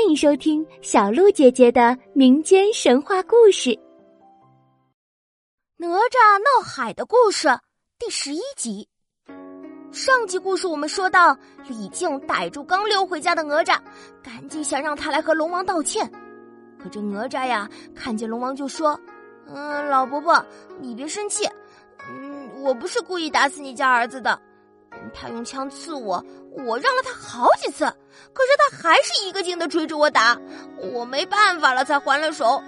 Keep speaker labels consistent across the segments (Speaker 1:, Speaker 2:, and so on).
Speaker 1: 欢迎收听小鹿姐姐的民间神话故事《
Speaker 2: 哪吒闹海的故事》第十一集。上集故事我们说到，李靖逮住刚溜回家的哪吒，赶紧想让他来和龙王道歉。可这哪吒呀，看见龙王就说：“嗯，老伯伯，你别生气，嗯，我不是故意打死你家儿子的。”他用枪刺我，我让了他好几次，可是他还是一个劲的追着我打，我没办法了才还了手。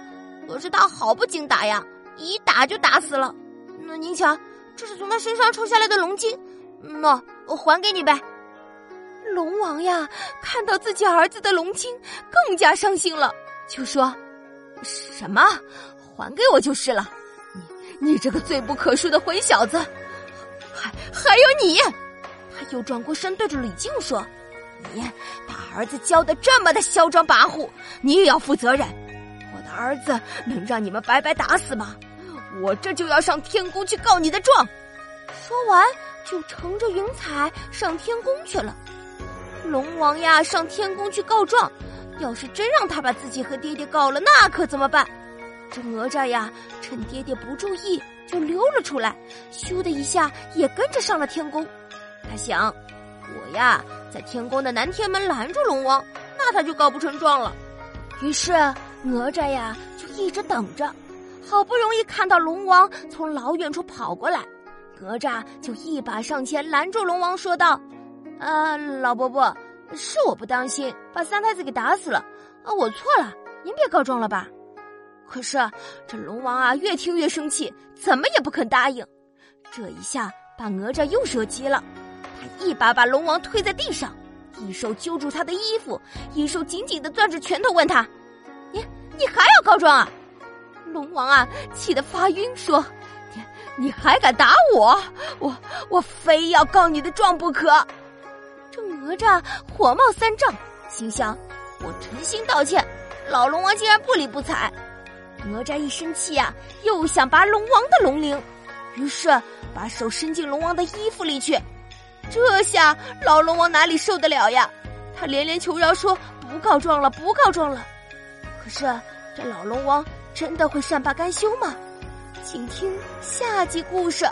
Speaker 2: 可是他好不经打呀，一打就打死了。那您瞧，这是从他身上抽下来的龙筋，那我还给你呗。龙王呀，看到自己儿子的龙筋，更加伤心了，就说：“什么？还给我就是了。你你这个罪不可恕的混小子，还还有你。”又转过身对着李靖说：“你把儿子教的这么的嚣张跋扈，你也要负责任。我的儿子能让你们白白打死吗？我这就要上天宫去告你的状。”说完，就乘着云彩上天宫去了。龙王呀，上天宫去告状，要是真让他把自己和爹爹告了，那可怎么办？这哪吒呀，趁爹爹不注意，就溜了出来，咻的一下也跟着上了天宫。他想，我呀在天宫的南天门拦住龙王，那他就告不成状了。于是哪吒呀就一直等着，好不容易看到龙王从老远处跑过来，哪吒就一把上前拦住龙王，说道：“啊，老伯伯，是我不当心把三太子给打死了，啊，我错了，您别告状了吧。”可是这龙王啊越听越生气，怎么也不肯答应。这一下把哪吒又惹急了。一把把龙王推在地上，一手揪住他的衣服，一手紧紧的攥着拳头，问他：“你你还要告状啊？”龙王啊，气得发晕，说：“你你还敢打我？我我非要告你的状不可！”这哪吒火冒三丈，心想：“我诚心道歉，老龙王竟然不理不睬。”哪吒一生气啊，又想拔龙王的龙鳞，于是把手伸进龙王的衣服里去。这下老龙王哪里受得了呀？他连连求饶说：“不告状了，不告状了。”可是这老龙王真的会善罢甘休吗？请听下集故事。